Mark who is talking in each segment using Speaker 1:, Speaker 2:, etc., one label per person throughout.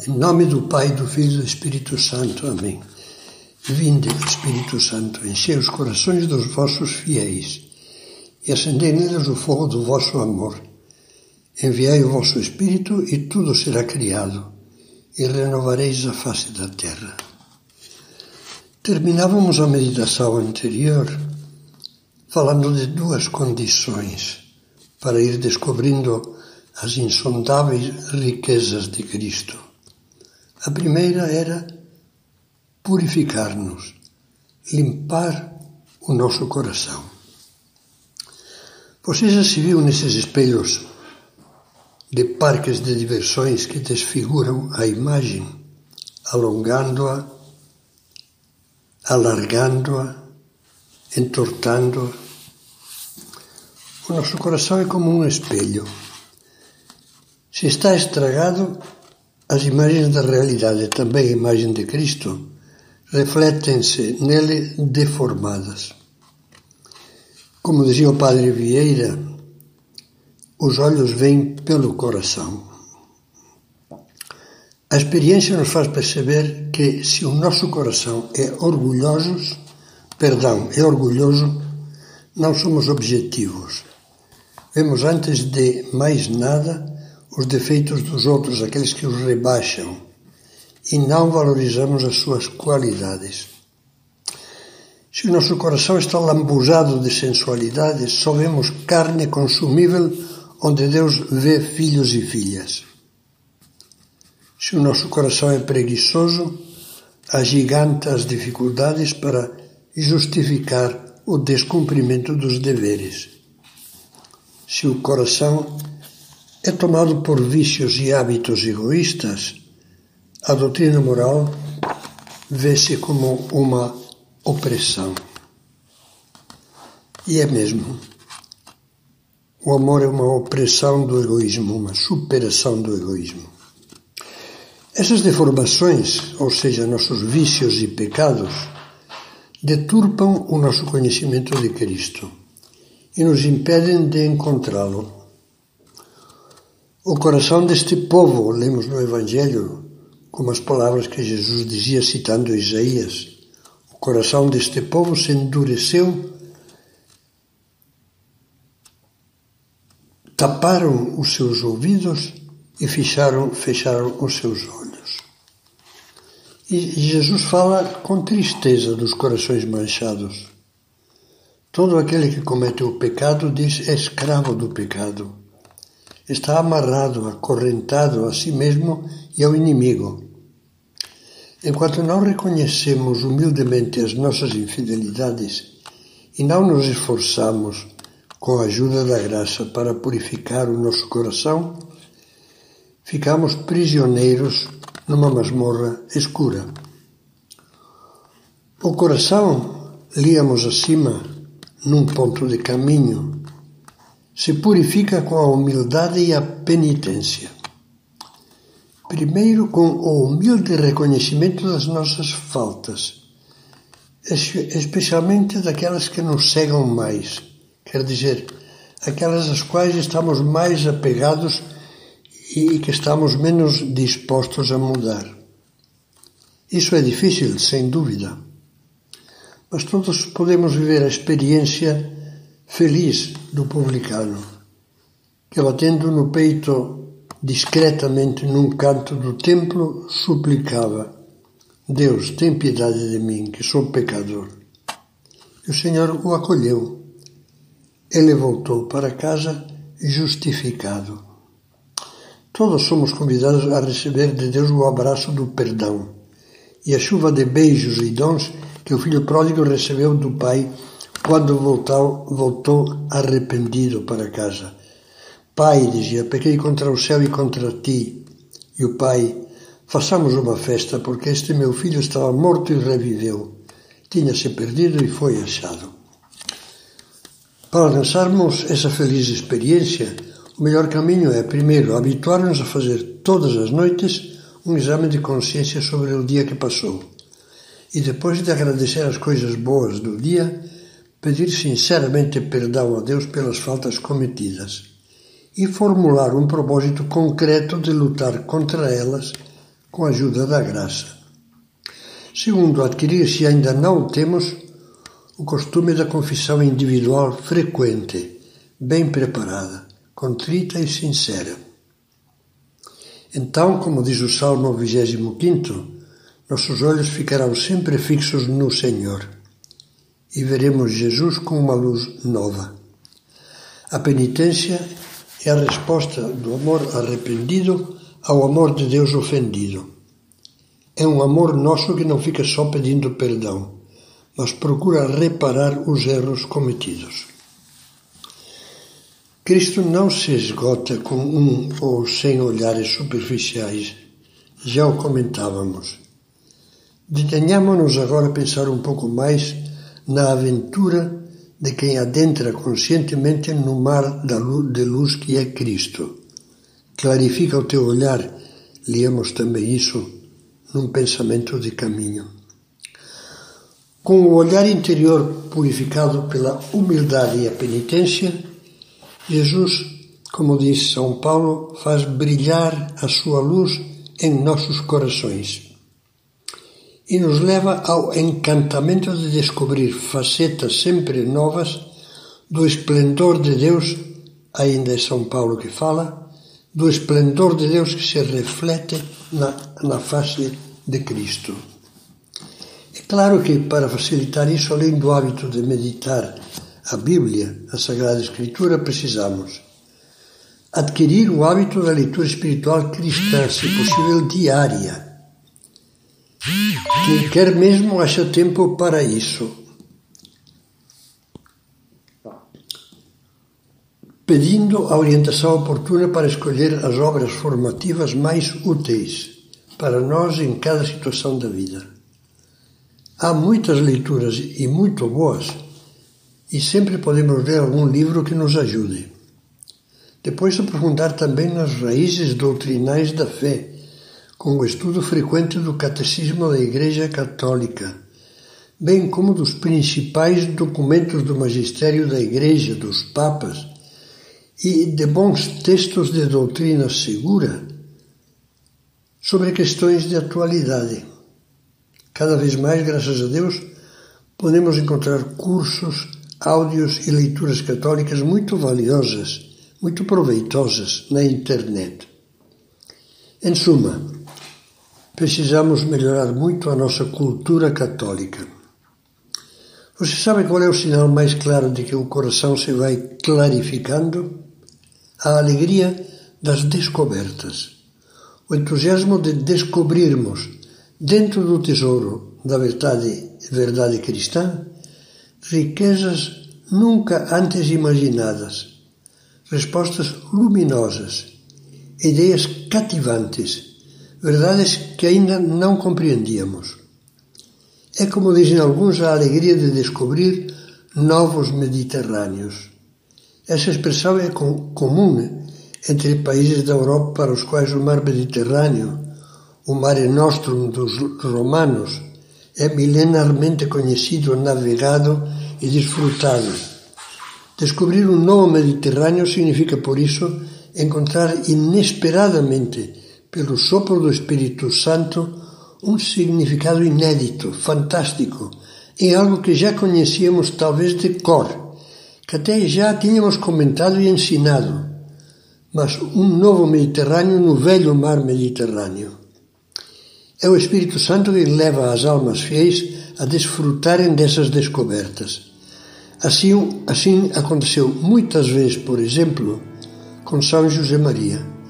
Speaker 1: Em nome do Pai, do Filho e do Espírito Santo. Amém. Vinde, Espírito Santo, enchei os corações dos vossos fiéis e acendei neles o fogo do vosso amor. Enviai o vosso Espírito e tudo será criado e renovareis a face da terra. Terminávamos a meditação anterior falando de duas condições para ir descobrindo as insondáveis riquezas de Cristo. A primeira era purificar-nos, limpar o nosso coração. Você já se viu nesses espelhos de parques de diversões que desfiguram a imagem, alongando-a, alargando-a, entortando-a? O nosso coração é como um espelho. Se está estragado, as imagens da realidade, também a imagem de Cristo, refletem-se nele deformadas. Como dizia o padre Vieira, os olhos vêm pelo coração. A experiência nos faz perceber que se o nosso coração é orgulhoso, perdão, é orgulhoso, não somos objetivos. Vemos antes de mais nada os defeitos dos outros, aqueles que os rebaixam, e não valorizamos as suas qualidades. Se o nosso coração está lambuzado de sensualidade, só vemos carne consumível onde Deus vê filhos e filhas. Se o nosso coração é preguiçoso, agiganta as dificuldades para justificar o descumprimento dos deveres. Se o coração é tomado por vícios e hábitos egoístas, a doutrina moral vê-se como uma opressão. E é mesmo. O amor é uma opressão do egoísmo, uma superação do egoísmo. Essas deformações, ou seja, nossos vícios e pecados, deturpam o nosso conhecimento de Cristo e nos impedem de encontrá-lo. O coração deste povo, lemos no Evangelho, como as palavras que Jesus dizia citando Isaías, o coração deste povo se endureceu, taparam os seus ouvidos e fecharam, fecharam os seus olhos. E Jesus fala com tristeza dos corações manchados. Todo aquele que comete o pecado diz é escravo do pecado. Está amarrado, acorrentado a si mesmo e ao inimigo. Enquanto não reconhecemos humildemente as nossas infidelidades e não nos esforçamos com a ajuda da graça para purificar o nosso coração, ficamos prisioneiros numa masmorra escura. O coração, líamos acima, num ponto de caminho, se purifica com a humildade e a penitência. Primeiro, com o humilde reconhecimento das nossas faltas, especialmente daquelas que nos cegam mais, quer dizer, aquelas às quais estamos mais apegados e que estamos menos dispostos a mudar. Isso é difícil, sem dúvida, mas todos podemos viver a experiência feliz do publicano, que batendo no peito discretamente num canto do templo suplicava: Deus, tem piedade de mim, que sou pecador. E o Senhor o acolheu. Ele voltou para casa justificado Todos somos convidados a receber de Deus o abraço do perdão e a chuva de beijos e dons que o filho pródigo recebeu do pai quando voltou, voltou arrependido para casa. Pai, dizia, pequei contra o céu e contra ti. E o pai, façamos uma festa, porque este meu filho estava morto e reviveu. Tinha-se perdido e foi achado. Para alcançarmos essa feliz experiência, o melhor caminho é, primeiro, habituar-nos a fazer todas as noites um exame de consciência sobre o dia que passou. E depois de agradecer as coisas boas do dia, pedir sinceramente perdão a Deus pelas faltas cometidas e formular um propósito concreto de lutar contra elas com a ajuda da graça. Segundo, adquirir, se ainda não temos, o costume da confissão individual frequente, bem preparada, contrita e sincera. Então, como diz o Salmo 25, nossos olhos ficarão sempre fixos no Senhor e veremos Jesus com uma luz nova. A penitência é a resposta do amor arrependido ao amor de Deus ofendido. É um amor nosso que não fica só pedindo perdão, mas procura reparar os erros cometidos. Cristo não se esgota com um ou cem olhares superficiais, já o comentávamos. Detenhamos-nos agora a pensar um pouco mais na aventura de quem adentra conscientemente no mar de luz que é Cristo. Clarifica o teu olhar, liamos também isso num pensamento de caminho. Com o olhar interior purificado pela humildade e a penitência, Jesus, como diz São Paulo, faz brilhar a sua luz em nossos corações e nos leva ao encantamento de descobrir facetas sempre novas do esplendor de Deus, ainda é São Paulo que fala, do esplendor de Deus que se reflete na, na face de Cristo. É claro que, para facilitar isso, além do hábito de meditar a Bíblia, a Sagrada Escritura, precisamos adquirir o hábito da leitura espiritual cristã, se possível diária quem quer mesmo acha tempo para isso. Pedindo a orientação oportuna para escolher as obras formativas mais úteis para nós em cada situação da vida. Há muitas leituras e muito boas, e sempre podemos ler algum livro que nos ajude. Depois aprofundar também nas raízes doutrinais da fé com o estudo frequente do Catecismo da Igreja Católica, bem como dos principais documentos do magistério da Igreja, dos Papas, e de bons textos de doutrina segura sobre questões de atualidade. Cada vez mais, graças a Deus, podemos encontrar cursos, áudios e leituras católicas muito valiosas, muito proveitosas na internet. Em suma, precisamos melhorar muito a nossa cultura católica. Você sabe qual é o sinal mais claro de que o coração se vai clarificando? A alegria das descobertas. O entusiasmo de descobrirmos, dentro do tesouro da verdade, verdade cristã, riquezas nunca antes imaginadas, respostas luminosas, ideias cativantes verdades que ainda não compreendíamos. É como dizem alguns a alegria de descobrir novos Mediterrâneos. Essa expressão é comum entre países da Europa para os quais o mar Mediterrâneo, o Mare Nostrum dos romanos, é milenarmente conhecido, navegado e desfrutado. Descobrir um novo Mediterrâneo significa, por isso, encontrar inesperadamente pelo sopro do Espírito Santo, um significado inédito, fantástico, em algo que já conhecíamos talvez de cor, que até já tínhamos comentado e ensinado, mas um novo Mediterrâneo no velho mar Mediterrâneo. É o Espírito Santo que leva as almas fiéis a desfrutarem dessas descobertas. Assim, assim aconteceu muitas vezes, por exemplo, com São José Maria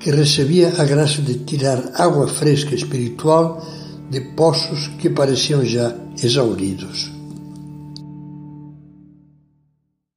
Speaker 1: que recebia a graça de tirar água fresca espiritual de poços que pareciam já exauridos.